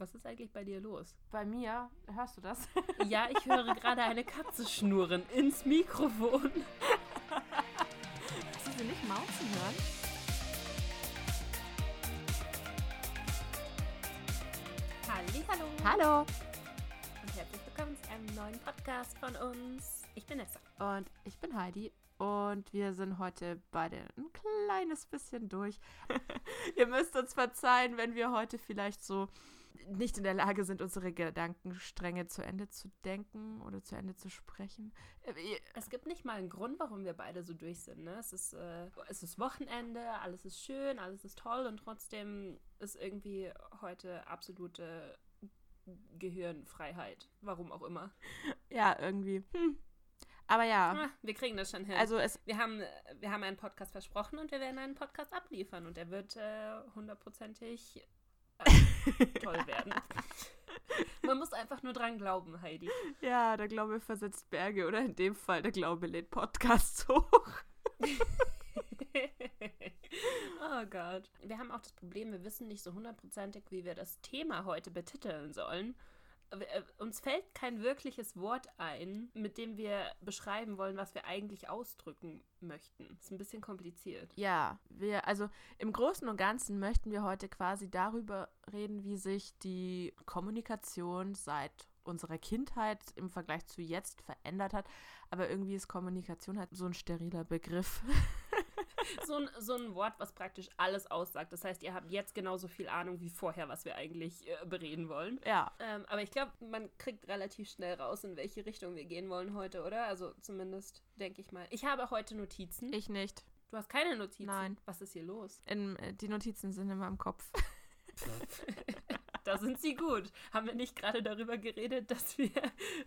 Was ist eigentlich bei dir los? Bei mir, hörst du das? Ja, ich höre gerade eine Katze schnurren ins Mikrofon. Hast du sie nicht mauzen hören? Hallo. Hallo! Und herzlich willkommen zu einem neuen Podcast von uns. Ich bin Nessa. Und ich bin Heidi und wir sind heute beide ein kleines bisschen durch. Ihr müsst uns verzeihen, wenn wir heute vielleicht so nicht in der Lage sind, unsere Gedankenstränge zu Ende zu denken oder zu Ende zu sprechen. Äh, Es gibt nicht mal einen Grund, warum wir beide so durch sind. Ne? Es, ist, äh, es ist Wochenende, alles ist schön, alles ist toll und trotzdem ist irgendwie heute absolute Gehirnfreiheit. Warum auch immer. Ja, irgendwie. Hm. Aber ja, Ah, wir kriegen das schon hin. also es wir haben, wir haben einen Podcast versprochen und wir werden einen Podcast abliefern und der wird äh, hundertprozentig äh, toll werden. Man muss einfach nur dran glauben, Heidi. Ja, der Glaube versetzt Berge oder in dem Fall der Glaube lädt Podcasts hoch. oh Gott. Wir haben auch das Problem, wir wissen nicht so hundertprozentig, wie wir das Thema heute betiteln sollen. Äh, Uns fällt kein wirkliches Wort ein, mit dem wir beschreiben wollen, was wir eigentlich ausdrücken möchten. Ist ein bisschen kompliziert. Ja, wir, also im Großen und Ganzen möchten wir heute quasi darüber reden, wie sich die Kommunikation seit unserer Kindheit im Vergleich zu jetzt verändert hat. Aber irgendwie ist Kommunikation halt so ein steriler Begriff. So ein, so ein Wort, was praktisch alles aussagt. Das heißt, ihr habt jetzt genauso viel Ahnung wie vorher, was wir eigentlich äh, bereden wollen. ja, Ähm, aber ich glaube, man kriegt relativ schnell raus, in welche Richtung wir gehen wollen heute, oder? Also zumindest denke ich mal. Ich habe heute Notizen. ich nicht. du hast keine Notizen. Nein. Was ist hier los? In, äh, die Notizen sind in meinem Kopf. Da sind sie gut. Haben wir nicht gerade darüber geredet, dass wir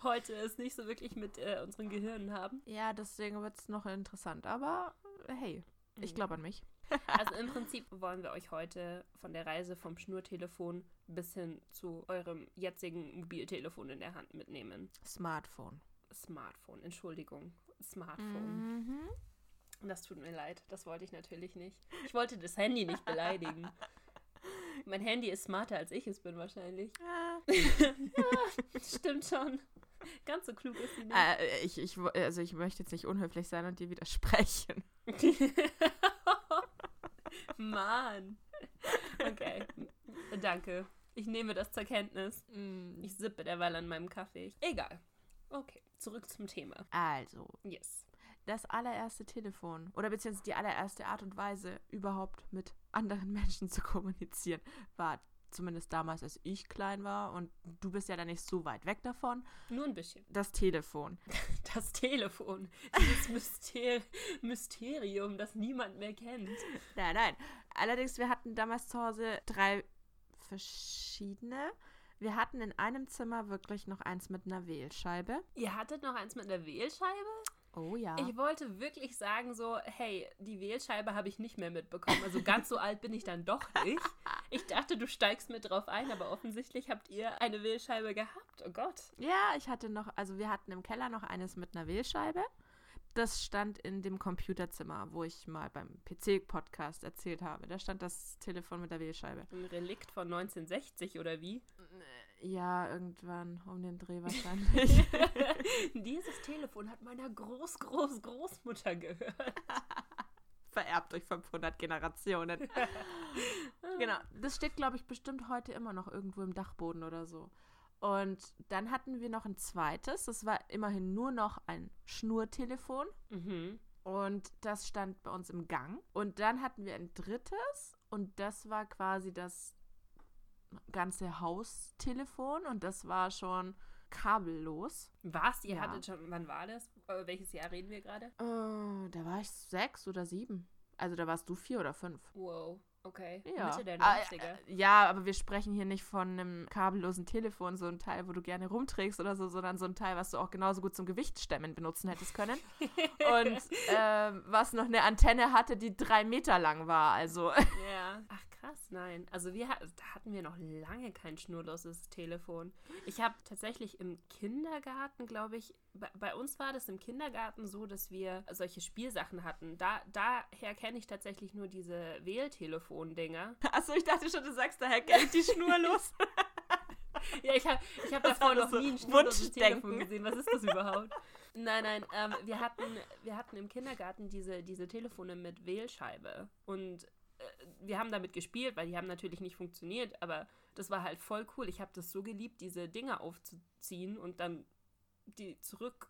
heute es nicht so wirklich mit äh, unseren Gehirnen haben? Ja, deswegen wird es noch interessant. Aber hey, ich glaube an mich. Also im Prinzip wollen wir euch heute von der Reise vom Schnurtelefon bis hin zu eurem jetzigen Mobiltelefon in der Hand mitnehmen. Smartphone. Smartphone, Entschuldigung. Smartphone. Mhm. Das tut mir leid, das wollte ich natürlich nicht. Ich wollte das Handy nicht beleidigen. Mein Handy ist smarter als ich es bin wahrscheinlich. Ah. Stimmt schon. Ganz so klug ist sie nicht. Äh, ich, ich, also ich möchte jetzt nicht unhöflich sein und dir widersprechen. Mann. Okay. Danke. Ich nehme das zur Kenntnis. Mm. Ich sippe derweil an meinem Kaffee. Egal. Okay, zurück zum Thema. Also, Yes. das allererste Telefon oder beziehungsweise die allererste Art und Weise, überhaupt mit anderen Menschen zu kommunizieren, war zumindest damals, als ich klein war und du bist ja dann nicht so weit weg davon, Nur ein bisschen. das Telefon. Das Telefon. Dieses Myster Mysterium, das niemand mehr kennt. Nein, nein. Allerdings, wir hatten damals zu Hause drei verschiedene. Wir hatten in einem Zimmer wirklich noch eins mit einer Wählscheibe. Ihr hattet noch eins mit einer Wählscheibe? Oh ja. Ich wollte wirklich sagen so, hey, die Wählscheibe habe ich nicht mehr mitbekommen. Also ganz so alt bin ich dann doch nicht. Ich dachte, du steigst mit drauf ein, aber offensichtlich habt ihr eine Wählscheibe gehabt. Oh Gott. Ja, ich hatte noch, also wir hatten im Keller noch eines mit einer Wählscheibe. Das stand in dem Computerzimmer, wo ich mal beim PC-Podcast erzählt habe. Da stand das Telefon mit der Wählscheibe. Ein Relikt von 1960 oder wie? Ja, irgendwann um den Dreh wahrscheinlich. Dieses Telefon hat meiner Groß, Groß, Großmutter gehört. Vererbt durch 500 Generationen. genau, das steht, glaube ich, bestimmt heute immer noch irgendwo im Dachboden oder so. Und dann hatten wir noch ein zweites. Das war immerhin nur noch ein Schnurtelefon. Mhm. Und das stand bei uns im Gang. Und dann hatten wir ein drittes. Und das war quasi das ganze Haustelefon. Und das war schon kabellos. Was? Ihr Ja. hattet schon, wann war das? Äh, welches Jahr reden wir gerade? Äh, da war ich sechs oder sieben. Also da warst du vier oder fünf. Wow, okay. Ja. Mitte der Ah, 90er. äh, ja, aber wir sprechen hier nicht von einem kabellosen Telefon, so ein Teil, wo du gerne rumträgst oder so, sondern so ein Teil, was du auch genauso gut zum Gewichtsstemmen benutzen hättest können. Und ähm, was noch eine Antenne hatte, die drei Meter lang war. Also Ja. Ach krass, nein. Also wir da hatten wir noch lange kein schnurloses Telefon. Ich habe tatsächlich im Kindergarten, glaube ich, bei, bei uns war das im Kindergarten so, dass wir solche Spielsachen hatten. Da, daher kenne ich tatsächlich nur diese Wähltelefon-Dinger. Achso, ich dachte schon, du sagst, daher ich die Schnur los. Ja, ich habe ich hab davor noch so nie ein schnurloses Telefon gesehen. Was ist das überhaupt? Nein, nein, ähm, wir, hatten, wir hatten im Kindergarten diese, diese Telefone mit Wählscheibe. Und äh, wir haben damit gespielt, weil die haben natürlich nicht funktioniert, aber das war halt voll cool. Ich habe das so geliebt, diese Dinger aufzuziehen und dann die zurück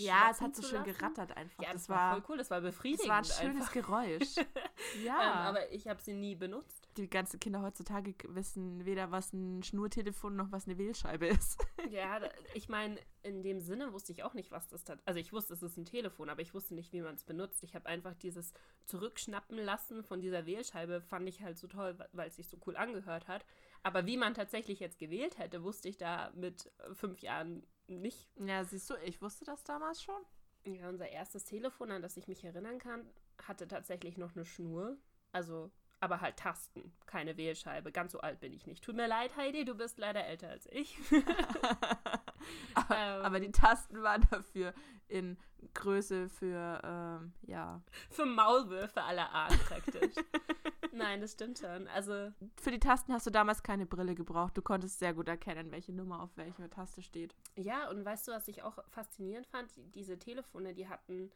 ja, es hat so schön gerattert einfach. Ja, das, das war, voll cool, das war befriedigend. Das war ein schönes einfach. Geräusch. ja. Ähm, aber ich habe sie nie benutzt. Die ganzen Kinder heutzutage wissen weder, was ein Schnurtelefon noch was eine Wählscheibe ist. ja, ich meine, in dem Sinne wusste ich auch nicht, was das hat. Also ich wusste, es ist ein Telefon, aber ich wusste nicht, wie man es benutzt. Ich habe einfach dieses Zurückschnappen lassen von dieser Wählscheibe, fand ich halt so toll, weil es sich so cool angehört hat. Aber wie man tatsächlich jetzt gewählt hätte, wusste ich da mit fünf Jahren nicht. Ja, siehst du, ich wusste das damals schon. Ja, unser erstes Telefon, an das ich mich erinnern kann, hatte tatsächlich noch eine Schnur. Also, aber halt Tasten, keine Wählscheibe. Ganz so alt bin ich nicht. Tut mir leid, Heidi, du bist leider älter als ich. aber, ähm, aber, die Tasten waren dafür in Größe für, ähm, ja. Für Maulwürfe aller Art praktisch. Nein, das stimmt schon. Also für die Tasten hast du damals keine Brille gebraucht. Du konntest sehr gut erkennen, welche Nummer auf welcher Taste steht. Ja, und weißt du, was ich auch faszinierend fand? Diese Telefone, die hatten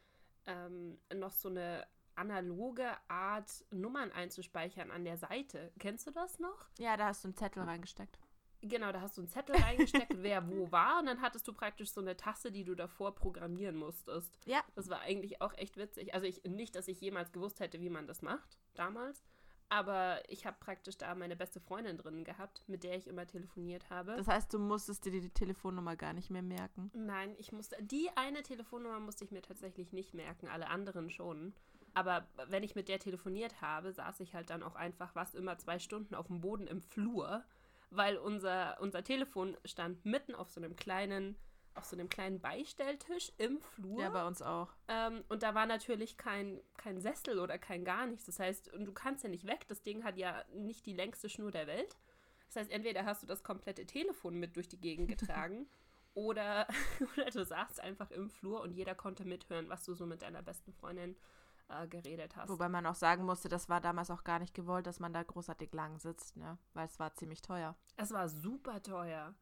ähm, noch so eine analoge Art, Nummern einzuspeichern an der Seite. Kennst du das noch? Ja, da hast du einen Zettel reingesteckt. Genau, da hast du einen Zettel reingesteckt, wer wo war, und dann hattest du praktisch so eine Taste, die du davor programmieren musstest. Ja. Das war eigentlich auch echt witzig. Also ich nicht, dass ich jemals gewusst hätte, wie man das macht, damals. Aber ich habe praktisch da meine beste Freundin drin gehabt, mit der ich immer telefoniert habe. Das heißt, du musstest dir die Telefonnummer gar nicht mehr merken? Nein, ich musste. Die eine Telefonnummer musste ich mir tatsächlich nicht merken, alle anderen schon. Aber wenn ich mit der telefoniert habe, saß ich halt dann auch einfach was immer zwei Stunden auf dem Boden im Flur, weil unser, unser Telefon stand mitten auf so einem kleinen auf so einem kleinen Beistelltisch im Flur. Ja, bei uns auch. Ähm, und da war natürlich kein, kein Sessel oder kein gar nichts. Das heißt, du kannst ja nicht weg. Das Ding hat ja nicht die längste Schnur der Welt. Das heißt, entweder hast du das komplette Telefon mit durch die Gegend getragen oder, oder du saßt einfach im Flur und jeder konnte mithören, was du so mit deiner besten Freundin äh, geredet hast. Wobei man auch sagen musste, das war damals auch gar nicht gewollt, dass man da großartig lang sitzt, ne? Weil es war ziemlich teuer. Es war super teuer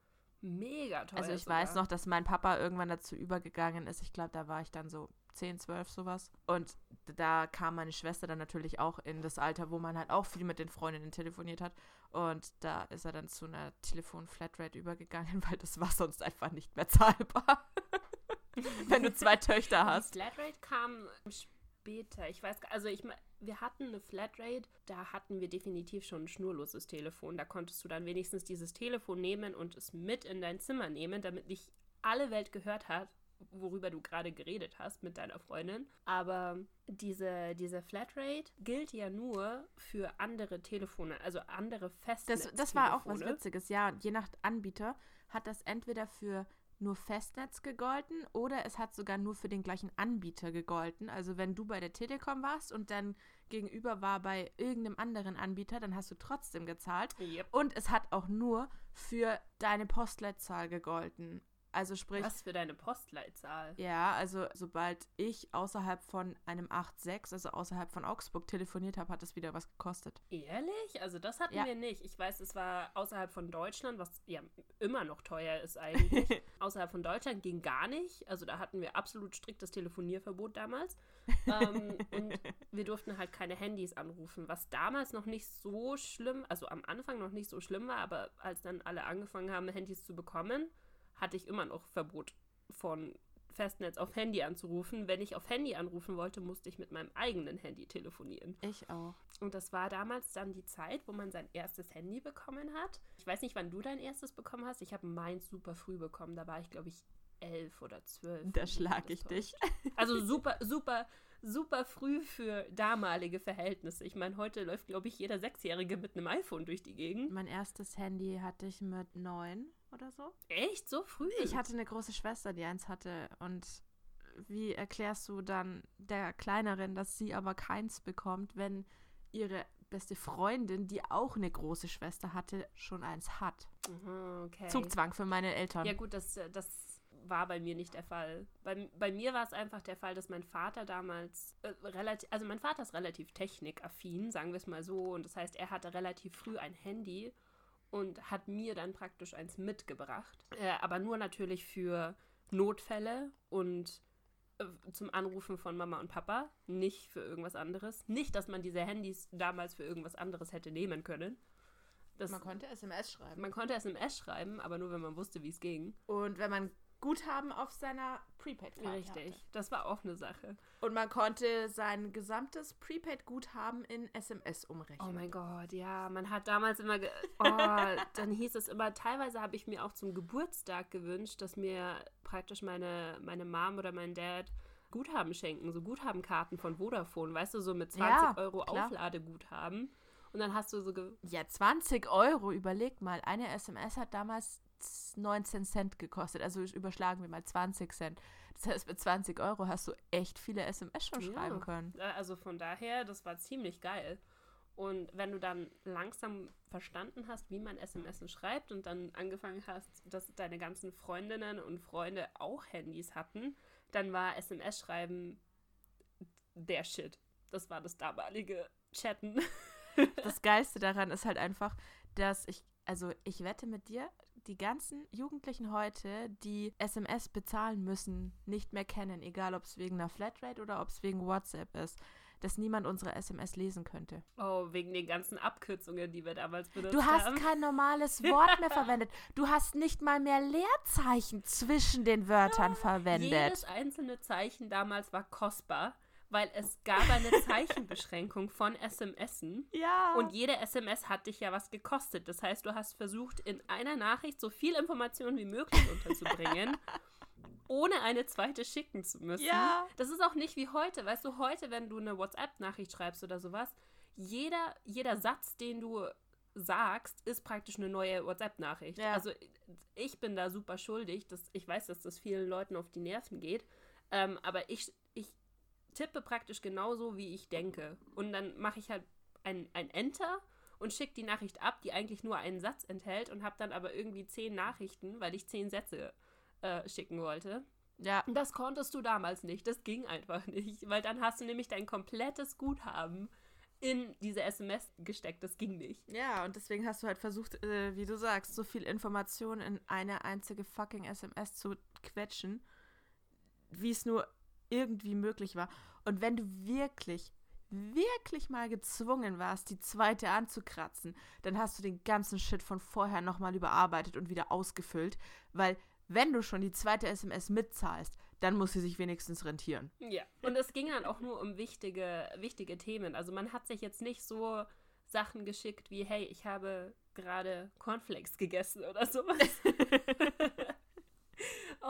mega teuer. Also ich sogar. weiß noch, dass mein Papa irgendwann dazu übergegangen ist. Ich glaube, da war ich dann so 10, 12 sowas. Und da kam meine Schwester dann natürlich auch in das Alter, wo man halt auch viel mit den Freundinnen telefoniert hat. Und da ist er dann zu einer Telefon-Flatrate übergegangen, weil das war sonst einfach nicht mehr zahlbar. Wenn du zwei Töchter hast. Die Flatrate kam später. Ich weiß, also ich wir hatten eine Flatrate, da hatten wir definitiv schon ein schnurloses Telefon. Da konntest du dann wenigstens dieses Telefon nehmen und es mit in dein Zimmer nehmen, damit nicht alle Welt gehört hat, worüber du gerade geredet hast mit deiner Freundin. Aber diese, diese Flatrate gilt ja nur für andere Telefone, also andere Festnetz. Das, das war auch was Witziges, ja. Je nach Anbieter hat das entweder für nur Festnetz gegolten oder es hat sogar nur für den gleichen Anbieter gegolten. Also wenn du bei der Telekom warst und dann gegenüber war bei irgendeinem anderen Anbieter, dann hast du trotzdem gezahlt. Yep. Und es hat auch nur für deine Postleitzahl gegolten. Also sprich. Was für deine Postleitzahl? Ja, also sobald ich außerhalb von einem 8.6, also außerhalb von Augsburg telefoniert habe, hat das wieder was gekostet. Ehrlich? Also das hatten ja. wir nicht. Ich weiß, es war außerhalb von Deutschland, was ja immer noch teuer ist eigentlich. außerhalb von Deutschland ging gar nicht. Also da hatten wir absolut striktes Telefonierverbot damals. ähm, und wir durften halt keine Handys anrufen, was damals noch nicht so schlimm, also am Anfang noch nicht so schlimm war, aber als dann alle angefangen haben, Handys zu bekommen, hatte ich immer noch Verbot von Festnetz auf Handy anzurufen. Wenn ich auf Handy anrufen wollte, musste ich mit meinem eigenen Handy telefonieren. Ich auch. Und das war damals dann die Zeit, wo man sein erstes Handy bekommen hat. Ich weiß nicht, wann du dein erstes bekommen hast. Ich habe meins super früh bekommen. Da war ich, glaube ich, elf oder zwölf. Da schlag ich dich. Also super, super, super früh für damalige Verhältnisse. Ich meine, heute läuft, glaube ich, jeder Sechsjährige mit einem iPhone durch die Gegend. Mein erstes Handy hatte ich mit neun oder so. Echt? So früh? Ich hatte eine große Schwester, die eins hatte. Und wie erklärst du dann der Kleineren, dass sie aber keins bekommt, wenn ihre beste Freundin, die auch eine große Schwester hatte, schon eins hat? Mhm, okay. Zugzwang für meine Eltern. Ja gut, das, das war bei mir nicht der Fall. Bei, bei mir war es einfach der Fall, dass mein Vater damals äh, relativ, also mein Vater ist relativ technikaffin, sagen wir es mal so. Und das heißt, er hatte relativ früh ein Handy und hat mir dann praktisch eins mitgebracht. Äh, aber nur natürlich für Notfälle und äh, zum Anrufen von Mama und Papa, nicht für irgendwas anderes. Nicht, dass man diese Handys damals für irgendwas anderes hätte nehmen können. Das, man konnte SMS schreiben. Man konnte SMS schreiben, aber nur, wenn man wusste, wie es ging. Und wenn man Guthaben auf seiner Prepaid-Karte Richtig, hatte. das war auch eine Sache. Und man konnte sein gesamtes Prepaid-Guthaben in SMS umrechnen. Oh mein Gott, ja, man hat damals immer, oh, dann hieß es immer, teilweise habe ich mir auch zum Geburtstag gewünscht, dass mir praktisch meine, meine Mom oder mein Dad Guthaben schenken, so Guthabenkarten von Vodafone, weißt du, so mit 20 ja, Euro klar. Aufladeguthaben. Und dann hast du so. Ja, 20 Euro, überleg mal. Eine SMS hat damals 19 Cent gekostet. Also überschlagen wir mal 20 Cent. Das heißt, mit 20 Euro hast du echt viele SMS schon ja. schreiben können. Also von daher, das war ziemlich geil. Und wenn du dann langsam verstanden hast, wie man SMS schreibt und dann angefangen hast, dass deine ganzen Freundinnen und Freunde auch Handys hatten, dann war SMS-Schreiben der Shit. Das war das damalige Chatten. Das Geilste daran ist halt einfach, dass ich, also ich wette mit dir, die ganzen Jugendlichen heute, die SMS bezahlen müssen, nicht mehr kennen, egal ob es wegen einer Flatrate oder ob es wegen WhatsApp ist, dass niemand unsere SMS lesen könnte. Oh, wegen den ganzen Abkürzungen, die wir damals benutzt haben. Du hast haben. kein normales Wort mehr verwendet. Du hast nicht mal mehr Leerzeichen zwischen den Wörtern verwendet. Jedes einzelne Zeichen damals war kostbar weil es gab eine Zeichenbeschränkung von SMSen. Ja. Und jede SMS hat dich ja was gekostet. Das heißt, du hast versucht, in einer Nachricht so viel Information wie möglich unterzubringen, ohne eine zweite schicken zu müssen. Ja. Das ist auch nicht wie heute. Weißt du, heute, wenn du eine WhatsApp-Nachricht schreibst oder sowas, jeder, jeder Satz, den du sagst, ist praktisch eine neue WhatsApp-Nachricht. Ja. Also ich bin da super schuldig. Dass, ich weiß, dass das vielen Leuten auf die Nerven geht. Ähm, aber ich, ich tippe praktisch genauso, wie ich denke. Und dann mache ich halt ein, ein Enter und schicke die Nachricht ab, die eigentlich nur einen Satz enthält und habe dann aber irgendwie zehn Nachrichten, weil ich zehn Sätze äh, schicken wollte. Ja. Und das konntest du damals nicht. Das ging einfach nicht, weil dann hast du nämlich dein komplettes Guthaben in diese SMS gesteckt. Das ging nicht. Ja, und deswegen hast du halt versucht, äh, wie du sagst, so viel Information in eine einzige fucking SMS zu quetschen, wie es nur irgendwie möglich war. Und wenn du wirklich, wirklich mal gezwungen warst, die zweite anzukratzen, dann hast du den ganzen Shit von vorher nochmal überarbeitet und wieder ausgefüllt, weil wenn du schon die zweite SMS mitzahlst, dann muss sie sich wenigstens rentieren. Ja, und es ging dann auch nur um wichtige, wichtige Themen. Also man hat sich jetzt nicht so Sachen geschickt wie, hey, ich habe gerade Cornflakes gegessen oder sowas.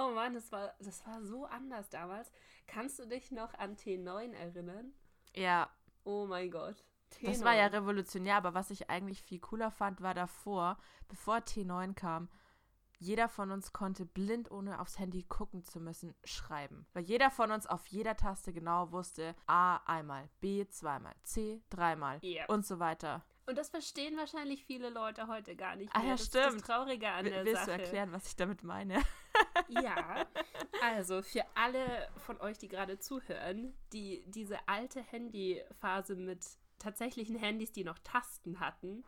Oh Mann, das war, das war so anders damals. Kannst du dich noch an T9 erinnern? Ja. Oh mein Gott. T9. Das war ja revolutionär, aber was ich eigentlich viel cooler fand, war davor, bevor T9 kam, jeder von uns konnte blind, ohne aufs Handy gucken zu müssen, schreiben. Weil jeder von uns auf jeder Taste genau wusste, A einmal, B zweimal, C dreimal yep. und so weiter. Und das verstehen wahrscheinlich viele Leute heute gar nicht mehr. Ah ja, das stimmt. ist das Traurige an der willst Sache. Willst du erklären, was ich damit meine? Ja, also für alle von euch, die gerade zuhören, die diese alte Handyphase mit tatsächlichen Handys, die noch Tasten hatten,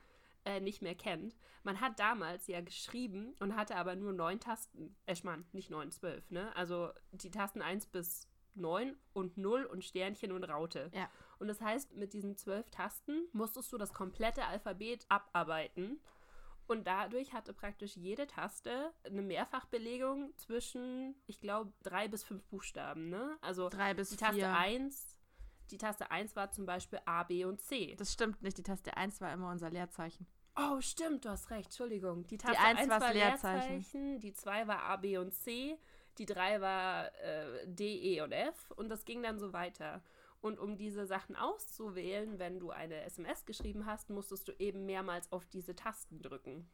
äh, nicht mehr kennt. Man hat damals ja geschrieben und hatte aber nur neun Tasten. Äh, ich meine, nicht neun, zwölf, ne? Also die Tasten 1 bis 9 und 0 und Sternchen und Raute. Ja. Und das heißt, mit diesen zwölf Tasten musstest du das komplette Alphabet abarbeiten. Und dadurch hatte praktisch jede Taste eine Mehrfachbelegung zwischen, ich glaube, drei bis fünf Buchstaben. Ne? Also drei bis die Taste vier. 1, die Taste 1 war zum Beispiel A, B und C. Das stimmt nicht, die Taste 1 war immer unser Leerzeichen. Oh, stimmt, du hast recht, Entschuldigung. Die Taste die 1, 1 war Leerzeichen, Leerzeichen, die 2 war A, B und C, die 3 war äh, D, E und F und das ging dann so weiter. Und um diese Sachen auszuwählen, wenn du eine SMS geschrieben hast, musstest du eben mehrmals auf diese Tasten drücken.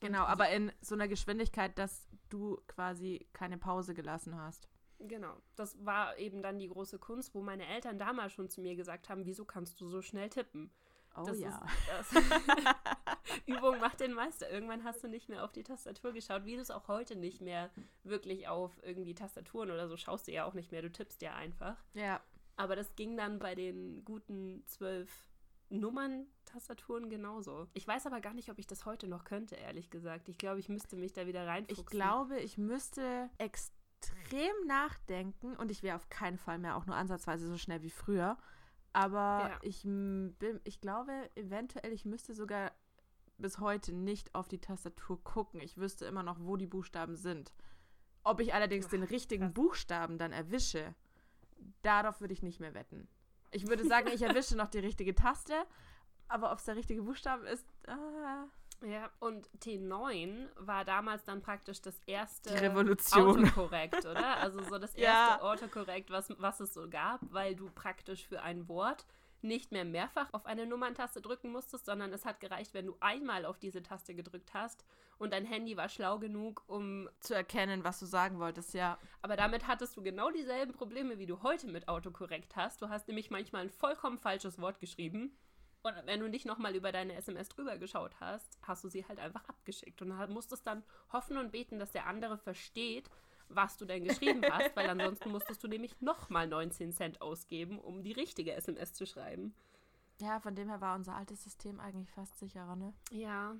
Genau, aber in so einer Geschwindigkeit, dass du quasi keine Pause gelassen hast. Genau, das war eben dann die große Kunst, wo meine Eltern damals schon zu mir gesagt haben, wieso kannst du so schnell tippen? Oh das ja. Ist, Übung macht den Meister. Irgendwann hast du nicht mehr auf die Tastatur geschaut, wie du es auch heute nicht mehr wirklich auf irgendwie Tastaturen oder so schaust du ja auch nicht mehr. Du tippst ja einfach. Ja. Aber das ging dann bei den guten zwölf Nummern-Tastaturen genauso. Ich weiß aber gar nicht, ob ich das heute noch könnte, ehrlich gesagt. Ich glaube, ich müsste mich da wieder reinfuchsen. Ich glaube, ich müsste extrem nachdenken und ich wäre auf keinen Fall mehr auch nur ansatzweise so schnell wie früher. Aber Ja. ich, bin, ich glaube, eventuell, ich müsste sogar bis heute nicht auf die Tastatur gucken. Ich wüsste immer noch, wo die Buchstaben sind. Ob ich allerdings den richtigen krass. Buchstaben dann erwische, darauf würde ich nicht mehr wetten. Ich würde sagen, ich erwische noch die richtige Taste, aber ob es der richtige Buchstabe ist, ah, Ja, und T9 war damals dann praktisch das erste Die Revolution. Autokorrekt, oder? Also so das Ja. erste Autokorrekt, was, was es so gab, weil du praktisch für ein Wort nicht mehr mehrfach auf eine Nummerntaste drücken musstest, sondern es hat gereicht, wenn du einmal auf diese Taste gedrückt hast und dein Handy war schlau genug, um. zu erkennen, was du sagen wolltest, ja. Aber damit hattest du genau dieselben Probleme, wie du heute mit Autokorrekt hast. Du hast nämlich manchmal ein vollkommen falsches Wort geschrieben. Und wenn du nicht nochmal über deine SMS drüber geschaut hast, hast du sie halt einfach abgeschickt. Und musstest dann hoffen und beten, dass der andere versteht, was du denn geschrieben hast, weil ansonsten musstest du nämlich nochmal 19 Cent ausgeben, um die richtige SMS zu schreiben. Ja, von dem her war unser altes System eigentlich fast sicherer, ne? Ja,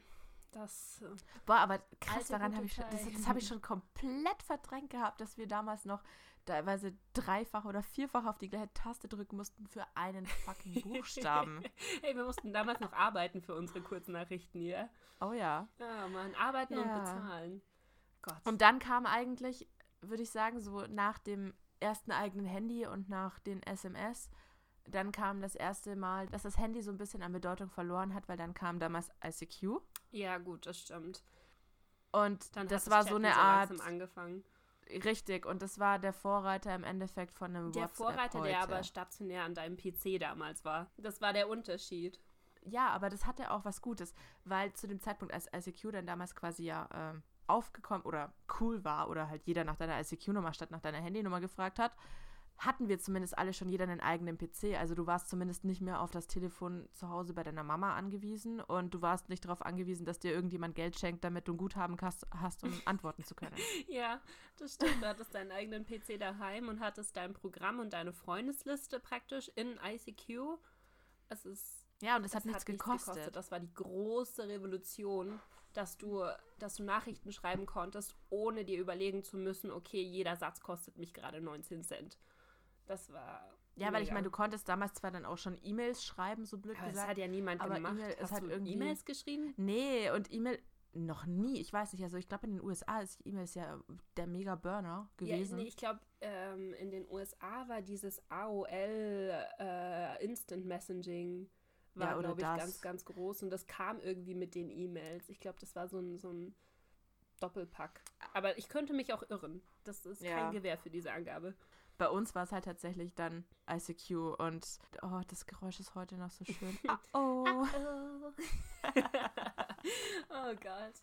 das. äh, Boah, aber krass, daran habe ich schon, das, das habe ich schon komplett verdrängt gehabt, dass wir damals noch teilweise dreifach oder vierfach auf die gleiche Taste drücken mussten für einen fucking Buchstaben. Hey, wir mussten damals noch arbeiten für unsere Kurznachrichten hier. oh ja. Ja, Mann, arbeiten und Ja. bezahlen. Gott. Und dann kam eigentlich, würde ich sagen, so nach dem ersten eigenen Handy und nach den SMS, dann kam das erste Mal, dass das Handy so ein bisschen an Bedeutung verloren hat, weil dann kam damals ICQ. ja, gut, das stimmt. Und Dann das war so eine Art, angefangen. richtig, und das war der Vorreiter im Endeffekt von einem Der WhatsApp Vorreiter, heute. der aber stationär an deinem PC damals war. Das war der Unterschied. Ja, aber das hatte auch was Gutes, weil zu dem Zeitpunkt, als ICQ dann damals quasi ja ähm, aufgekommen oder cool war oder halt jeder nach deiner ICQ-Nummer statt nach deiner Handynummer gefragt hat, hatten wir zumindest alle schon jeder einen eigenen PC. Also du warst zumindest nicht mehr auf das Telefon zu Hause bei deiner Mama angewiesen und du warst nicht darauf angewiesen, dass dir irgendjemand Geld schenkt, damit du ein Guthaben hast, um antworten zu können. Ja, das stimmt. Du hattest deinen eigenen PC daheim und hattest dein Programm und deine Freundesliste praktisch in ICQ. Es ist. Ja, und es es hat nichts gekostet. Das war die große Revolution, dass du, dass du Nachrichten schreiben konntest, ohne dir überlegen zu müssen, okay, jeder Satz kostet mich gerade 19 Cent. Das war. Ja, weil ich mega. meine, du konntest damals zwar dann auch schon E-Mails schreiben, so blöd Aber das gesagt. hat ja niemand aber gemacht. Ist Hast halt du irgendwie- E-Mails geschrieben? Nee, und E-Mail noch nie. Ich weiß nicht, also ich glaube in den USA ist E-Mails ja der Mega-Burner gewesen. Ja, nee, ich glaube, ähm, in den USA war dieses AOL äh, Instant Messaging war, Ja, glaube ich, das. ganz, ganz groß. Und das kam irgendwie mit den E-Mails. Ich glaube, das war so ein, so ein Doppelpack. Aber ich könnte mich auch irren. Das ist Ja. kein Gewähr für diese Angabe. Bei uns war es halt tatsächlich dann ICQ und oh, das Geräusch ist heute noch so schön. Ah, oh. oh Gott.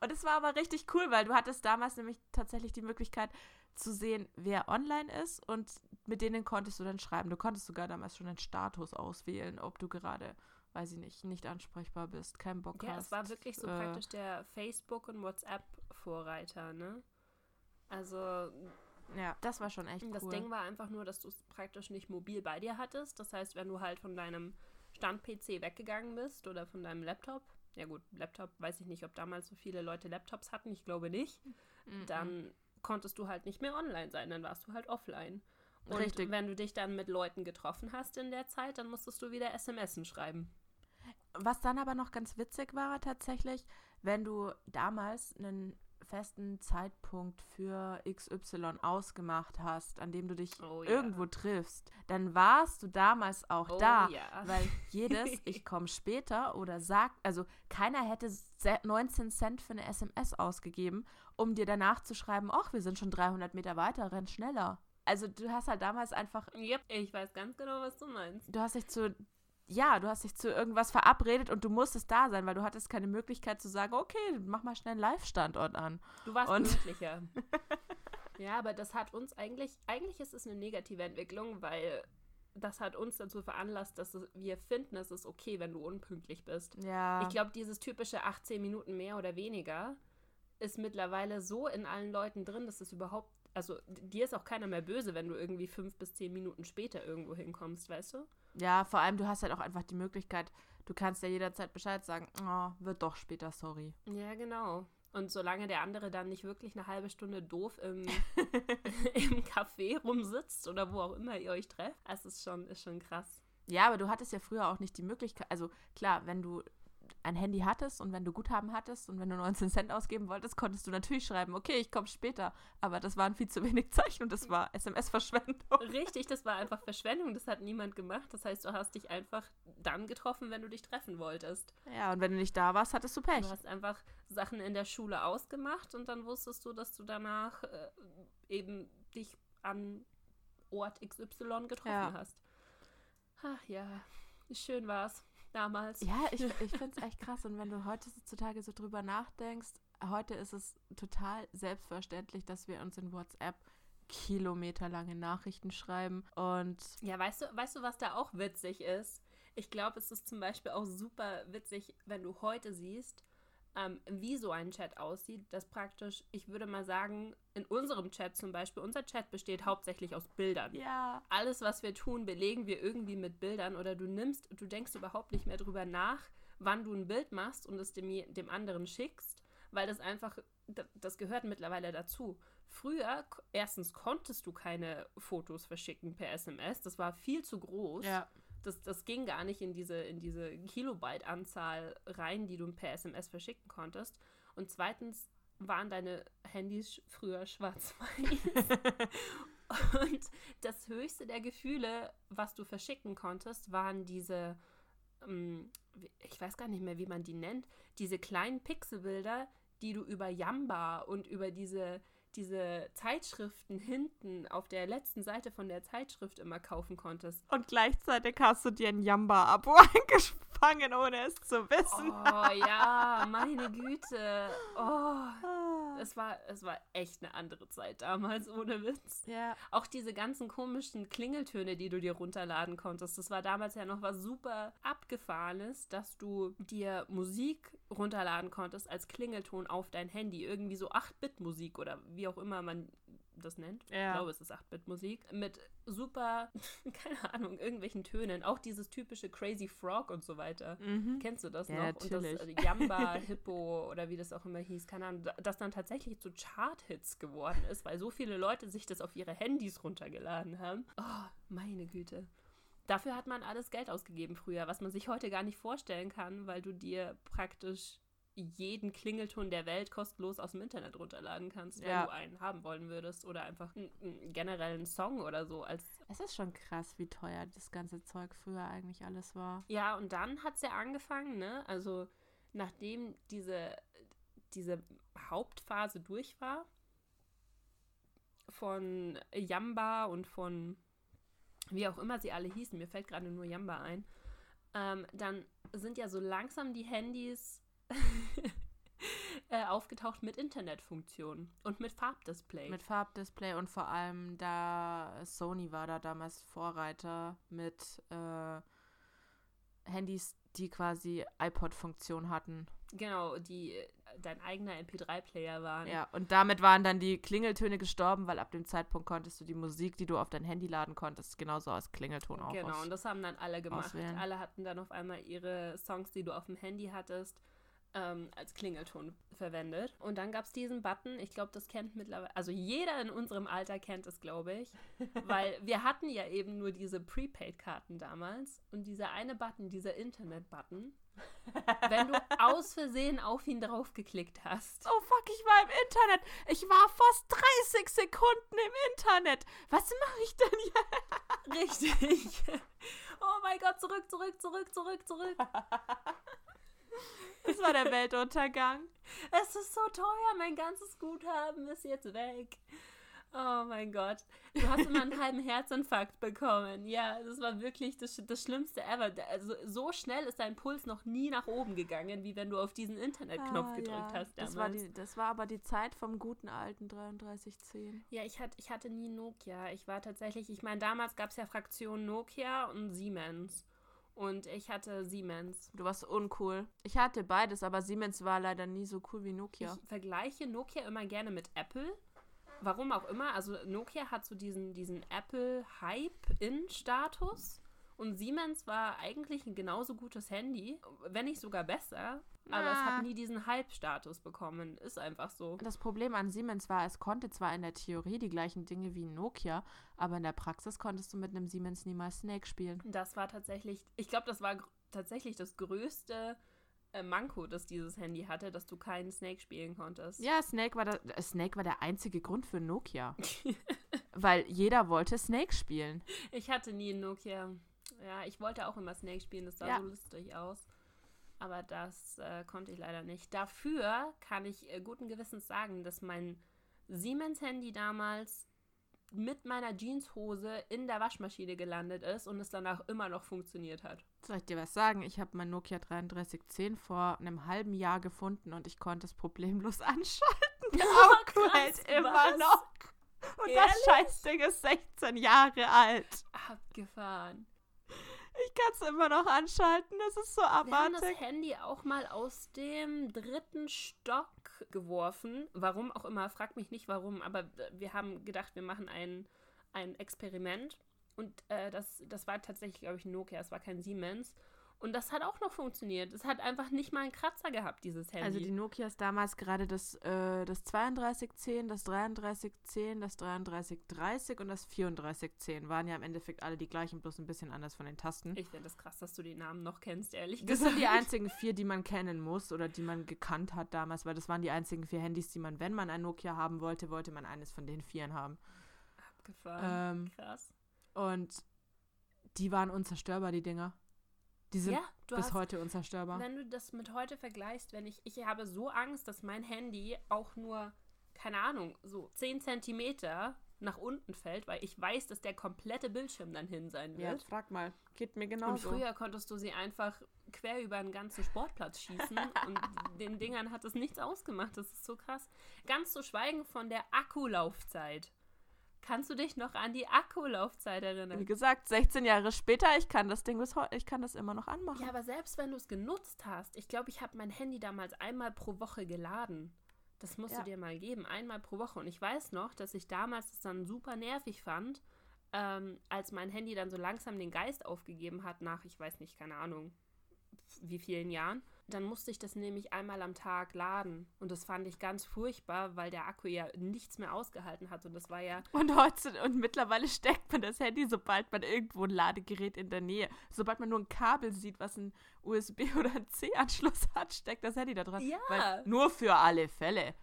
Und es war aber richtig cool, weil du hattest damals nämlich tatsächlich die Möglichkeit zu sehen, wer online ist und mit denen konntest du dann schreiben. Du konntest sogar damals schon einen Status auswählen, ob du gerade, weiß ich nicht, nicht ansprechbar bist, keinen Bock Ja, hast. es war wirklich so äh, praktisch der Facebook- und WhatsApp-Vorreiter, ne? Also, Ja, das war schon echt Das cool. Ding war einfach nur, dass du es praktisch nicht mobil bei dir hattest. Das heißt, wenn du halt von deinem Stand-PC weggegangen bist oder von deinem Laptop, ja gut, Laptop, weiß ich nicht, ob damals so viele Leute Laptops hatten, ich glaube nicht, Mhm. dann konntest du halt nicht mehr online sein, dann warst du halt offline. Und Richtig. wenn du dich dann mit Leuten getroffen hast in der Zeit, dann musstest du wieder SMSen schreiben. Was dann aber noch ganz witzig war tatsächlich, wenn du damals einen festen Zeitpunkt für XY ausgemacht hast, an dem du dich Oh ja. irgendwo triffst, dann warst du damals auch Oh da, ja. weil jedes ich komme später oder sagt, also keiner hätte se- 19 Cent für eine SMS ausgegeben, um dir danach zu schreiben, ach, wir sind schon 300 Meter weiter, renn schneller. Also du hast halt damals einfach Yep, ich weiß ganz genau, was du meinst. du hast dich zu, ja, du hast dich zu irgendwas verabredet und du musstest da sein, weil du hattest keine Möglichkeit zu sagen, okay, mach mal schnell einen Live-Standort an. Du warst Und- pünktlicher. ja, aber das hat uns eigentlich, eigentlich ist es eine negative Entwicklung, weil das hat uns dazu veranlasst, dass wir finden, es ist okay, wenn du unpünktlich bist. Ja. Ich glaube, dieses typische 18 Minuten mehr oder weniger ist mittlerweile so in allen Leuten drin, dass es überhaupt, also dir ist auch keiner mehr böse, wenn du irgendwie fünf bis zehn Minuten später irgendwo hinkommst, weißt du? Ja, vor allem, du hast halt auch einfach die Möglichkeit, du kannst ja jederzeit Bescheid sagen, oh, wird doch später, sorry. Ja, genau. Und solange der andere dann nicht wirklich eine halbe Stunde doof im, im Café rumsitzt oder wo auch immer ihr euch trefft, das ist schon, ist schon krass. Ja, aber du hattest ja früher auch nicht die Möglichkeit, also klar, wenn du ein Handy hattest und wenn du Guthaben hattest und wenn du 19 Cent ausgeben wolltest, konntest du natürlich schreiben, okay, ich komme später. Aber das waren viel zu wenig Zeichen und das war SMS-Verschwendung. Richtig, das war einfach Verschwendung. Das hat niemand gemacht. Das heißt, du hast dich einfach dann getroffen, wenn du dich treffen wolltest. Ja, und wenn du nicht da warst, hattest du Pech. Du hast einfach Sachen in der Schule ausgemacht und dann wusstest du, dass du danach äh, eben dich an Ort XY getroffen ja. hast. Ach ja, schön war's damals. Ja, ich, ich finde es echt krass. Und wenn du heutzutage so drüber nachdenkst, heute ist es total selbstverständlich, dass wir uns in WhatsApp kilometerlange Nachrichten schreiben und ja, weißt du, weißt du, was da auch witzig ist? Ich glaube, es ist zum Beispiel auch super witzig, wenn du heute siehst, ähm, wie so ein Chat aussieht, das praktisch, ich würde mal sagen, in unserem Chat zum Beispiel, unser Chat besteht hauptsächlich aus Bildern. Ja. Alles, was wir tun, belegen wir irgendwie mit Bildern oder du nimmst, du denkst überhaupt nicht mehr drüber nach, wann du ein Bild machst und es dem, dem anderen schickst, weil das einfach, das gehört mittlerweile dazu. Früher, erstens konntest du keine Fotos verschicken per SMS, das war viel zu groß. Ja das, das ging gar nicht in diese, in diese Kilobyte-Anzahl rein, die du per SMS verschicken konntest. Und zweitens waren deine Handys früher schwarz-weiß. und das höchste der Gefühle, was du verschicken konntest, waren diese, ähm, ich weiß gar nicht mehr, wie man die nennt, diese kleinen Pixelbilder, die du über Yamba und über diese diese Zeitschriften hinten auf der letzten Seite von der Zeitschrift immer kaufen konntest. Und gleichzeitig hast du dir ein Jamba-Abo eingespangen, ohne es zu wissen. Oh ja, meine Güte. Oh. Es war, es war echt eine andere Zeit damals, ohne Witz. Ja. Auch diese ganzen komischen Klingeltöne, die du dir runterladen konntest. Das war damals ja noch was super Abgefahrenes, dass du dir Musik runterladen konntest als Klingelton auf dein Handy. Irgendwie so 8-Bit-Musik oder wie auch immer man das nennt. Ja. Ich glaube, es ist 8-Bit-Musik. Mit super, keine Ahnung, irgendwelchen Tönen. Auch dieses typische Crazy Frog und so weiter. Mhm. Kennst du das ja, noch? Natürlich. Und das äh, Yamba, Hippo oder wie das auch immer hieß, keine Ahnung, das dann tatsächlich zu Chart-Hits geworden ist, weil so viele Leute sich das auf ihre Handys runtergeladen haben. Oh, meine Güte. Dafür hat man alles Geld ausgegeben früher, was man sich heute gar nicht vorstellen kann, weil du dir praktisch jeden Klingelton der Welt kostenlos aus dem Internet runterladen kannst, wenn du einen haben wollen würdest oder einfach einen, einen generellen Song oder so als es ist schon krass, wie teuer das ganze Zeug früher eigentlich alles war. Ja, und dann hat es ja angefangen, ne? Also nachdem diese, diese Hauptphase durch war von Yamba und von wie auch immer sie alle hießen, mir fällt gerade nur Yamba ein, ähm, dann sind ja so langsam die Handys äh, aufgetaucht mit Internetfunktion und mit Farbdisplay. Mit Farbdisplay und vor allem da Sony war da damals Vorreiter mit äh, Handys, die quasi iPod-Funktion hatten. Genau, die äh, dein eigener MP3-Player waren. Ja, und damit waren dann die Klingeltöne gestorben, weil ab dem Zeitpunkt konntest du die Musik, die du auf dein Handy laden konntest, genauso als Klingelton auch Genau, und das haben dann alle gemacht. Auswählen. Alle hatten dann auf einmal ihre Songs, die du auf dem Handy hattest, ähm, als Klingelton verwendet. Und dann gab es diesen Button, ich glaube, das kennt mittlerweile, also jeder in unserem Alter kennt es, glaube ich, weil wir hatten ja eben nur diese Prepaid-Karten damals und dieser eine Button, dieser Internet-Button, wenn du aus Versehen auf ihn draufgeklickt hast. Oh fuck, ich war im Internet. Ich war fast 30 Sekunden im Internet. Was mache ich denn hier? Richtig. Oh mein Gott, zurück, zurück, zurück, zurück, zurück. Das war der Weltuntergang. Es ist so teuer, mein ganzes Guthaben ist jetzt weg. Oh mein Gott. Du hast immer einen halben Herzinfarkt bekommen. Ja, das war wirklich das, das Schlimmste ever. Also so schnell ist dein Puls noch nie nach oben gegangen, wie wenn du auf diesen Internetknopf ah, gedrückt ja. hast. Damals. Das war, die, das war aber die Zeit vom guten alten 3310. Ja, ich, hat, ich hatte nie Nokia. Ich war tatsächlich, ich meine, damals gab es ja Fraktionen Nokia und Siemens. Und ich hatte Siemens. Du warst uncool. Ich hatte beides, aber Siemens war leider nie so cool wie Nokia. Ich vergleiche Nokia immer gerne mit Apple. Warum auch immer. Also Nokia hat so diesen, diesen Apple-Hype-In-Status. Und Siemens war eigentlich ein genauso gutes Handy, wenn nicht sogar besser. Aber es hat nie diesen Hype-Status bekommen. Ist einfach so. Das Problem an Siemens war, es konnte zwar in der Theorie die gleichen Dinge wie ein Nokia, aber in der Praxis konntest du mit einem Siemens niemals Snake spielen. Das war tatsächlich, ich glaube, das war tatsächlich das größte äh, Manko, das dieses Handy hatte, dass du keinen Snake spielen konntest. Ja, Snake war, der, Snake war der einzige Grund für Nokia. Weil jeder wollte Snake spielen. Ich hatte nie ein Nokia. Ja, ich wollte auch immer Snake spielen, das sah ja. so lustig aus. Aber das äh, konnte ich leider nicht. Dafür kann ich äh, guten Gewissens sagen, dass mein Siemens-Handy damals mit meiner Jeanshose in der Waschmaschine gelandet ist und es danach immer noch funktioniert hat. Soll ich dir was sagen? Ich habe mein Nokia 3310 vor einem halben Jahr gefunden und ich konnte es problemlos anschalten. Der oh, hält immer was? noch. Und Ehrlich? das Scheißding ist 16 Jahre alt. Abgefahren. Ich kann es immer noch anschalten, das ist so abartig. Wir haben das Handy auch mal aus dem dritten Stock geworfen. Warum auch immer, frag mich nicht warum, aber wir haben gedacht, wir machen ein, ein Experiment. Und äh, das, das war tatsächlich, glaube ich, ein Nokia, es war kein Siemens. Und das hat auch noch funktioniert. Es hat einfach nicht mal einen Kratzer gehabt, dieses Handy. Also die Nokias damals gerade das, äh, das 3210, das 3310, das 3330 und das 3410 waren ja im Endeffekt alle die gleichen, bloß ein bisschen anders von den Tasten. Ich finde das krass, dass du die Namen noch kennst, ehrlich das gesagt. Das sind die einzigen vier, die man kennen muss oder die man gekannt hat damals, weil das waren die einzigen vier Handys, die man, wenn man ein Nokia haben wollte, wollte man eines von den vieren haben. Abgefahren. Ähm, krass. Und die waren unzerstörbar, die Dinger. Die sind ja, bis hast, heute unzerstörbar. Wenn du das mit heute vergleichst, wenn ich, ich habe so Angst, dass mein Handy auch nur, keine Ahnung, so 10 Zentimeter nach unten fällt, weil ich weiß, dass der komplette Bildschirm dann hin sein wird. Ja, frag mal. Geht mir genau Und früher konntest du sie einfach quer über einen ganzen Sportplatz schießen und den Dingern hat es nichts ausgemacht. Das ist so krass. Ganz zu schweigen von der Akkulaufzeit. Kannst du dich noch an die Akkulaufzeit erinnern? Wie gesagt, 16 Jahre später, ich kann das Ding bis heute, ich kann das immer noch anmachen. Ja, aber selbst wenn du es genutzt hast, ich glaube, ich habe mein Handy damals einmal pro Woche geladen. Das musst ja. du dir mal geben, einmal pro Woche. Und ich weiß noch, dass ich damals das dann super nervig fand, ähm, als mein Handy dann so langsam den Geist aufgegeben hat, nach, ich weiß nicht, keine Ahnung, wie vielen Jahren dann musste ich das nämlich einmal am Tag laden. Und das fand ich ganz furchtbar, weil der Akku ja nichts mehr ausgehalten hat. Und das war ja. Und heute und mittlerweile steckt man das Handy, sobald man irgendwo ein Ladegerät in der Nähe, sobald man nur ein Kabel sieht, was ein USB oder ein C-Anschluss hat, steckt das Handy da dran. Ja. Weil nur für alle Fälle.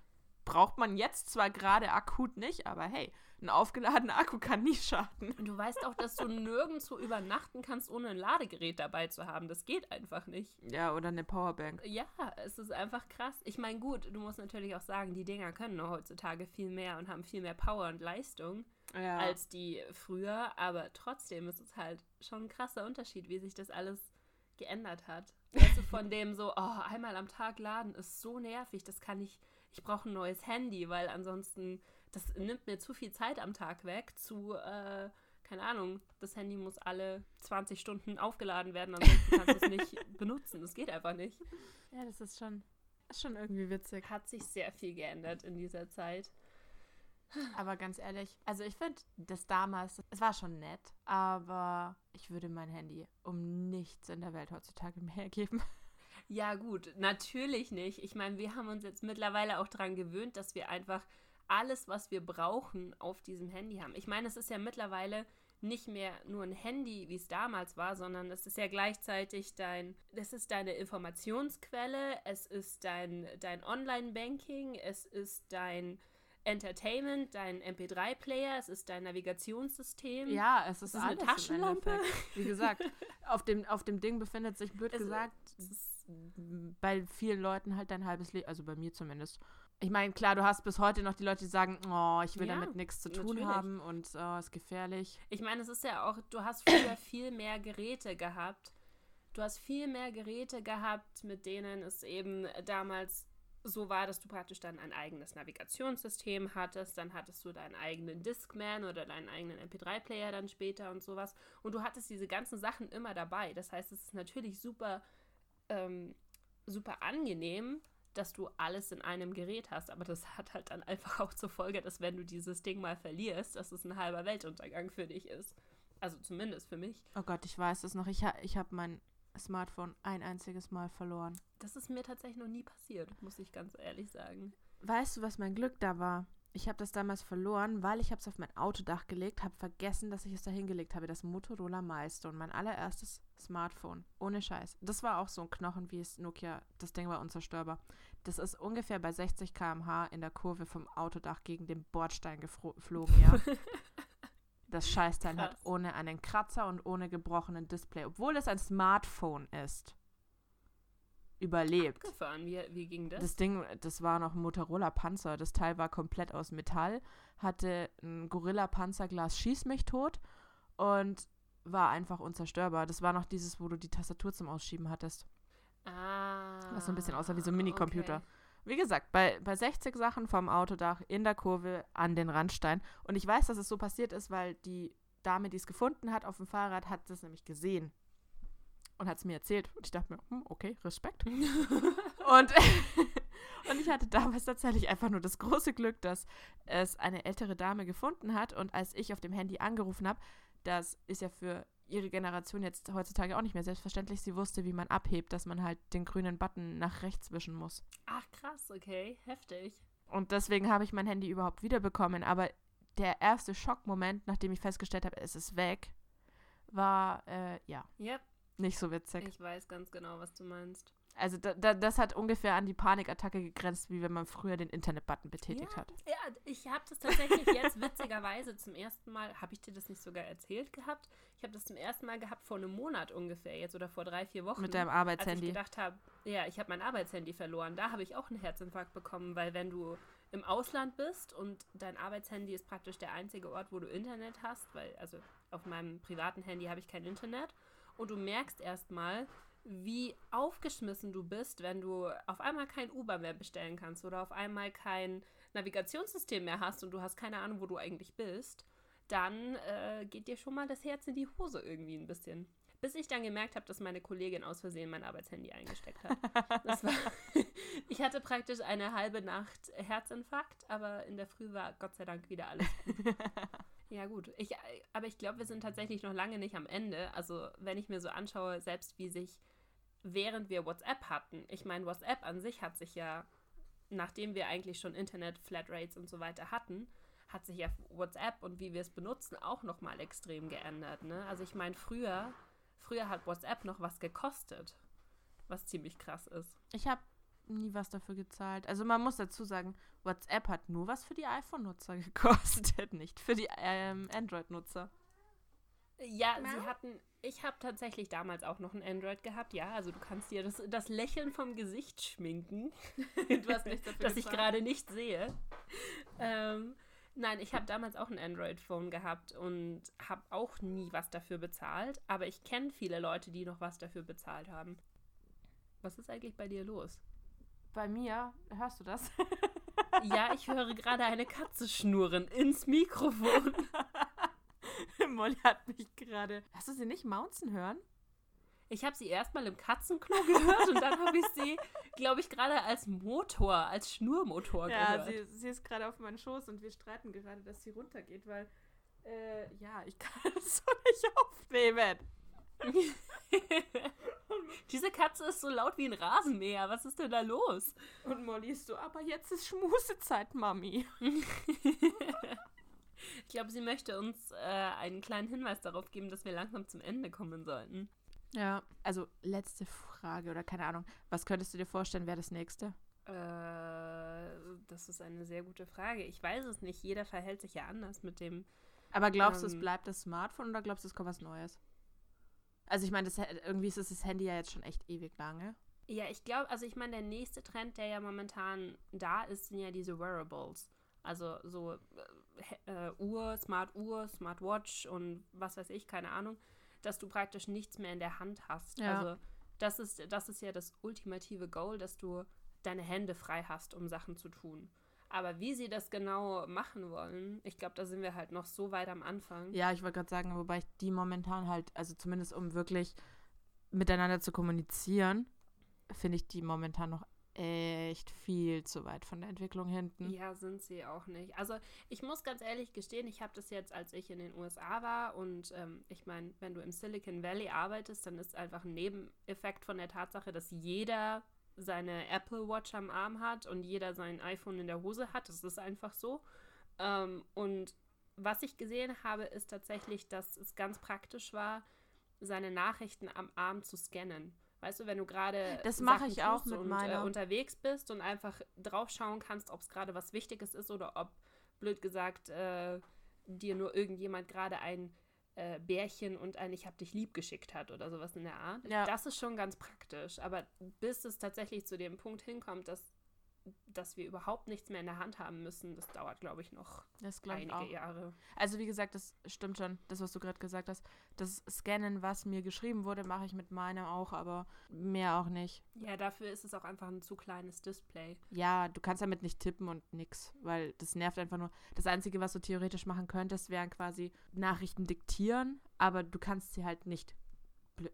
Braucht man jetzt zwar gerade akut nicht, aber hey, ein aufgeladener Akku kann nie schaden. Und du weißt auch, dass du nirgendwo übernachten kannst, ohne ein Ladegerät dabei zu haben. Das geht einfach nicht. Ja, oder eine Powerbank. Ja, es ist einfach krass. Ich meine, gut, du musst natürlich auch sagen, die Dinger können heutzutage viel mehr und haben viel mehr Power und Leistung ja. als die früher. Aber trotzdem ist es halt schon ein krasser Unterschied, wie sich das alles geändert hat. Weißt du, von dem so, oh, einmal am Tag laden ist so nervig, das kann ich, ich brauche ein neues Handy, weil ansonsten das nimmt mir zu viel Zeit am Tag weg, zu, äh, keine Ahnung, das Handy muss alle 20 Stunden aufgeladen werden, ansonsten kannst du es nicht benutzen. Das geht einfach nicht. Ja, das ist schon, ist schon irgendwie witzig. Hat sich sehr viel geändert in dieser Zeit. Aber ganz ehrlich, also ich finde das damals, es war schon nett, aber ich würde mein Handy um nichts in der Welt heutzutage mehr geben. Ja, gut, natürlich nicht. Ich meine, wir haben uns jetzt mittlerweile auch daran gewöhnt, dass wir einfach alles, was wir brauchen, auf diesem Handy haben. Ich meine, es ist ja mittlerweile nicht mehr nur ein Handy, wie es damals war, sondern es ist ja gleichzeitig dein, das ist deine Informationsquelle, es ist dein, dein Online-Banking, es ist dein Entertainment, dein MP3-Player, es ist dein Navigationssystem. Ja, es ist, es ist eine Taschenlampe. Wie gesagt, auf dem, auf dem Ding befindet sich, blöd es gesagt, bei vielen Leuten halt dein halbes Leben, also bei mir zumindest, ich meine, klar, du hast bis heute noch die Leute, die sagen, oh, ich will ja, damit nichts zu tun natürlich. haben und oh, ist gefährlich. Ich meine, es ist ja auch, du hast früher viel mehr Geräte gehabt. Du hast viel mehr Geräte gehabt, mit denen es eben damals so war, dass du praktisch dann ein eigenes Navigationssystem hattest, dann hattest du deinen eigenen Discman oder deinen eigenen MP3-Player dann später und sowas. Und du hattest diese ganzen Sachen immer dabei. Das heißt, es ist natürlich super, ähm, super angenehm, dass du alles in einem Gerät hast. Aber das hat halt dann einfach auch zur Folge, dass wenn du dieses Ding mal verlierst, dass es ein halber Weltuntergang für dich ist. Also zumindest für mich. Oh Gott, ich weiß es noch. Ich, ha ich habe mein Smartphone ein einziges Mal verloren. Das ist mir tatsächlich noch nie passiert, muss ich ganz ehrlich sagen. Weißt du, was mein Glück da war? Ich habe das damals verloren, weil ich habe es auf mein Autodach gelegt, habe vergessen, dass ich es da hingelegt habe. Das Motorola Milestone, mein allererstes Smartphone. Ohne Scheiß. Das war auch so ein Knochen wie es Nokia. Das Ding war unzerstörbar. Das ist ungefähr bei 60 km/h in der Kurve vom Autodach gegen den Bordstein geflogen, ja. das Scheißteil Krass. hat ohne einen Kratzer und ohne gebrochenen Display, obwohl es ein Smartphone ist überlebt. Abgefahren. Wie, wie ging das? Das Ding, das war noch ein Motorola Panzer. Das Teil war komplett aus Metall, hatte ein Gorilla Panzerglas Schieß mich tot und war einfach unzerstörbar. Das war noch dieses, wo du die Tastatur zum Ausschieben hattest. Ah. Was so ein bisschen aussah wie so ein Minicomputer. Okay. Wie gesagt, bei, bei 60 Sachen vom Autodach in der Kurve an den Randstein. Und ich weiß, dass es so passiert ist, weil die Dame, die es gefunden hat auf dem Fahrrad, hat das nämlich gesehen und hat es mir erzählt. Und ich dachte mir, hm, okay, Respekt. und, und ich hatte damals tatsächlich einfach nur das große Glück, dass es eine ältere Dame gefunden hat. Und als ich auf dem Handy angerufen habe, das ist ja für ihre Generation jetzt heutzutage auch nicht mehr selbstverständlich. Sie wusste, wie man abhebt, dass man halt den grünen Button nach rechts wischen muss. Ach krass, okay, heftig. Und deswegen habe ich mein Handy überhaupt wiederbekommen. Aber der erste Schockmoment, nachdem ich festgestellt habe, es ist weg, war, äh, ja. Yep, nicht so witzig. Ich weiß ganz genau, was du meinst. Also da, da, das hat ungefähr an die Panikattacke gegrenzt, wie wenn man früher den Internet-Button betätigt ja, hat. Ja, ich habe das tatsächlich jetzt witzigerweise zum ersten Mal, habe ich dir das nicht sogar erzählt gehabt? Ich habe das zum ersten Mal gehabt vor einem Monat ungefähr jetzt oder vor drei, vier Wochen. Mit deinem Arbeitshandy. Als ich gedacht habe, ja, ich habe mein Arbeitshandy verloren. Da habe ich auch einen Herzinfarkt bekommen, weil wenn du im Ausland bist und dein Arbeitshandy ist praktisch der einzige Ort, wo du Internet hast, weil also auf meinem privaten Handy habe ich kein Internet und du merkst erstmal, wie aufgeschmissen du bist, wenn du auf einmal kein Uber mehr bestellen kannst oder auf einmal kein Navigationssystem mehr hast und du hast keine Ahnung, wo du eigentlich bist, dann äh, geht dir schon mal das Herz in die Hose irgendwie ein bisschen. Bis ich dann gemerkt habe, dass meine Kollegin aus Versehen mein Arbeitshandy eingesteckt hat. War, ich hatte praktisch eine halbe Nacht Herzinfarkt, aber in der Früh war Gott sei Dank wieder alles gut. Ja, gut. Ich, aber ich glaube, wir sind tatsächlich noch lange nicht am Ende. Also, wenn ich mir so anschaue, selbst wie sich, während wir WhatsApp hatten, ich meine, WhatsApp an sich hat sich ja, nachdem wir eigentlich schon Internet, Flatrates und so weiter hatten, hat sich ja WhatsApp und wie wir es benutzen auch nochmal extrem geändert. Ne? Also, ich meine, früher, früher hat WhatsApp noch was gekostet, was ziemlich krass ist. Ich habe nie was dafür gezahlt. Also man muss dazu sagen, WhatsApp hat nur was für die iPhone-Nutzer gekostet, nicht für die ähm, Android-Nutzer. Ja, Na? sie hatten. Ich habe tatsächlich damals auch noch ein Android gehabt, ja. Also du kannst dir das, das Lächeln vom Gesicht schminken. Das ich gerade nicht sehe. Ähm, nein, ich habe damals auch ein Android-Phone gehabt und habe auch nie was dafür bezahlt. Aber ich kenne viele Leute, die noch was dafür bezahlt haben. Was ist eigentlich bei dir los? bei mir, hörst du das? ja, ich höre gerade eine Katze schnurren ins Mikrofon. Molly hat mich gerade. Hast du sie nicht mounzen hören? Ich habe sie erstmal im Katzenklo gehört und dann habe ich sie, glaube ich, gerade als Motor, als Schnurmotor ja, gehört. Ja, sie, sie, ist gerade auf meinen Schoß und wir streiten gerade, dass sie runtergeht, weil, äh, ja, ich kann es so nicht aufnehmen. Diese Katze ist so laut wie ein Rasenmäher. Was ist denn da los? Und Molly ist so, aber jetzt ist Schmusezeit, Mami. ich glaube, sie möchte uns äh, einen kleinen Hinweis darauf geben, dass wir langsam zum Ende kommen sollten. Ja, also letzte Frage oder keine Ahnung. Was könntest du dir vorstellen, wäre das nächste? Äh, das ist eine sehr gute Frage. Ich weiß es nicht. Jeder verhält sich ja anders mit dem. Aber glaubst ähm, du, es ähm, bleibt das Smartphone oder glaubst du, es kommt was Neues? Also ich meine, irgendwie ist das Handy ja jetzt schon echt ewig lange. Ja, ich glaube, also ich meine, der nächste Trend, der ja momentan da ist, sind ja diese Wearables. Also so äh, äh, Uhr, Smart Uhr, Smartwatch und was weiß ich, keine Ahnung, dass du praktisch nichts mehr in der Hand hast. Ja. Also das ist, das ist ja das ultimative Goal, dass du deine Hände frei hast, um Sachen zu tun. Aber wie sie das genau machen wollen, ich glaube, da sind wir halt noch so weit am Anfang. Ja, ich wollte gerade sagen, wobei ich die momentan halt, also zumindest um wirklich miteinander zu kommunizieren, finde ich die momentan noch echt viel zu weit von der Entwicklung hinten. Ja, sind sie auch nicht. Also ich muss ganz ehrlich gestehen, ich habe das jetzt, als ich in den USA war und ähm, ich meine, wenn du im Silicon Valley arbeitest, dann ist einfach ein Nebeneffekt von der Tatsache, dass jeder seine Apple Watch am Arm hat und jeder sein iPhone in der Hose hat. Das ist einfach so. Ähm, und was ich gesehen habe, ist tatsächlich, dass es ganz praktisch war, seine Nachrichten am Arm zu scannen. Weißt du, wenn du gerade das mache ich auch mit und, meiner äh, unterwegs bist und einfach draufschauen kannst, ob es gerade was Wichtiges ist oder ob blöd gesagt äh, dir nur irgendjemand gerade ein äh, Bärchen und ein Ich hab dich lieb geschickt hat oder sowas in der Art. Ja. Das ist schon ganz praktisch. Aber bis es tatsächlich zu dem Punkt hinkommt, dass dass wir überhaupt nichts mehr in der Hand haben müssen, das dauert, glaube ich, noch glaub einige auch. Jahre. Also wie gesagt, das stimmt schon, das, was du gerade gesagt hast. Das Scannen, was mir geschrieben wurde, mache ich mit meinem auch, aber mehr auch nicht. Ja, dafür ist es auch einfach ein zu kleines Display. Ja, du kannst damit nicht tippen und nix, weil das nervt einfach nur. Das Einzige, was du theoretisch machen könntest, wären quasi Nachrichten diktieren, aber du kannst sie halt nicht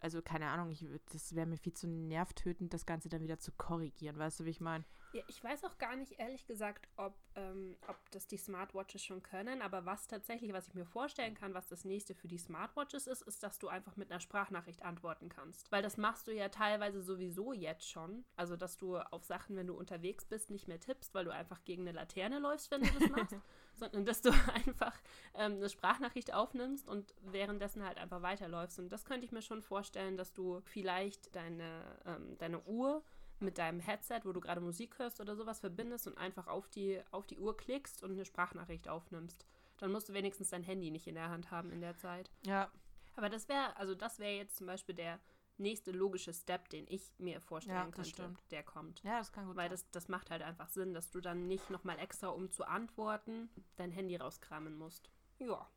also keine Ahnung, ich, das wäre mir viel zu nervtötend, das Ganze dann wieder zu korrigieren. Weißt du, wie ich meine? Ja, ich weiß auch gar nicht, ehrlich gesagt, ob, ähm, ob das die Smartwatches schon können, aber was tatsächlich, was ich mir vorstellen kann, was das nächste für die Smartwatches ist, ist, dass du einfach mit einer Sprachnachricht antworten kannst. Weil das machst du ja teilweise sowieso jetzt schon. Also, dass du auf Sachen, wenn du unterwegs bist, nicht mehr tippst, weil du einfach gegen eine Laterne läufst, wenn du das machst, sondern dass du einfach ähm, eine Sprachnachricht aufnimmst und währenddessen halt einfach weiterläufst. Und das könnte ich mir schon vorstellen, dass du vielleicht deine, ähm, deine Uhr mit deinem Headset, wo du gerade Musik hörst oder sowas, verbindest und einfach auf die, auf die Uhr klickst und eine Sprachnachricht aufnimmst. Dann musst du wenigstens dein Handy nicht in der Hand haben in der Zeit. Ja. Aber das wäre, also das wäre jetzt zum Beispiel der nächste logische Step, den ich mir vorstellen Ja, könnte, stimmt. der kommt. Ja, das kann gut Weil sein. das, das macht halt einfach Sinn, dass du dann nicht nochmal extra, um zu antworten, dein Handy rauskramen musst. Ja.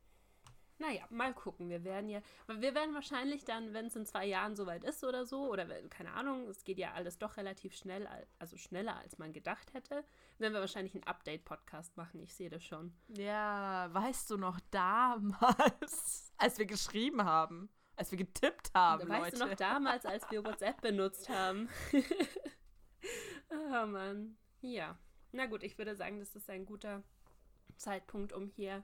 Naja, mal gucken. Wir werden ja, wir werden wahrscheinlich dann, wenn es in zwei Jahren soweit ist oder so, oder keine Ahnung, es geht ja alles doch relativ schnell, al- also schneller als man gedacht hätte, werden wir wahrscheinlich einen Update-Podcast machen. Ich sehe das schon. Ja, weißt du noch damals, als wir geschrieben haben, als wir getippt haben, weißt Leute. du noch damals, als wir WhatsApp benutzt haben? oh Mann. Ja. Na gut, ich würde sagen, das ist ein guter Zeitpunkt, um hier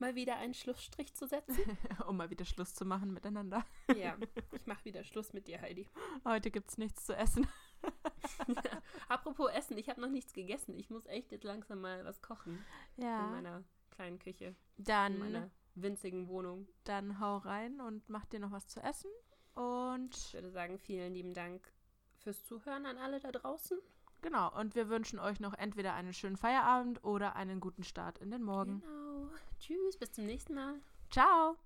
mal wieder einen Schlussstrich zu setzen. um mal wieder Schluss zu machen miteinander. Ja, ich mache wieder Schluss mit dir, Heidi. Heute gibt's nichts zu essen. Apropos Essen, ich habe noch nichts gegessen. Ich muss echt jetzt langsam mal was kochen in Ja. meiner kleinen Küche, in Dann, meiner winzigen Wohnung. dann hau rein und mach dir noch was zu essen. Und Ich würde sagen, vielen lieben Dank fürs Zuhören an alle da draußen. genau, und wir wünschen euch noch entweder einen schönen Feierabend oder einen guten Start in den Morgen. Genau. Tschüss, bis zum nächsten Mal. Ciao!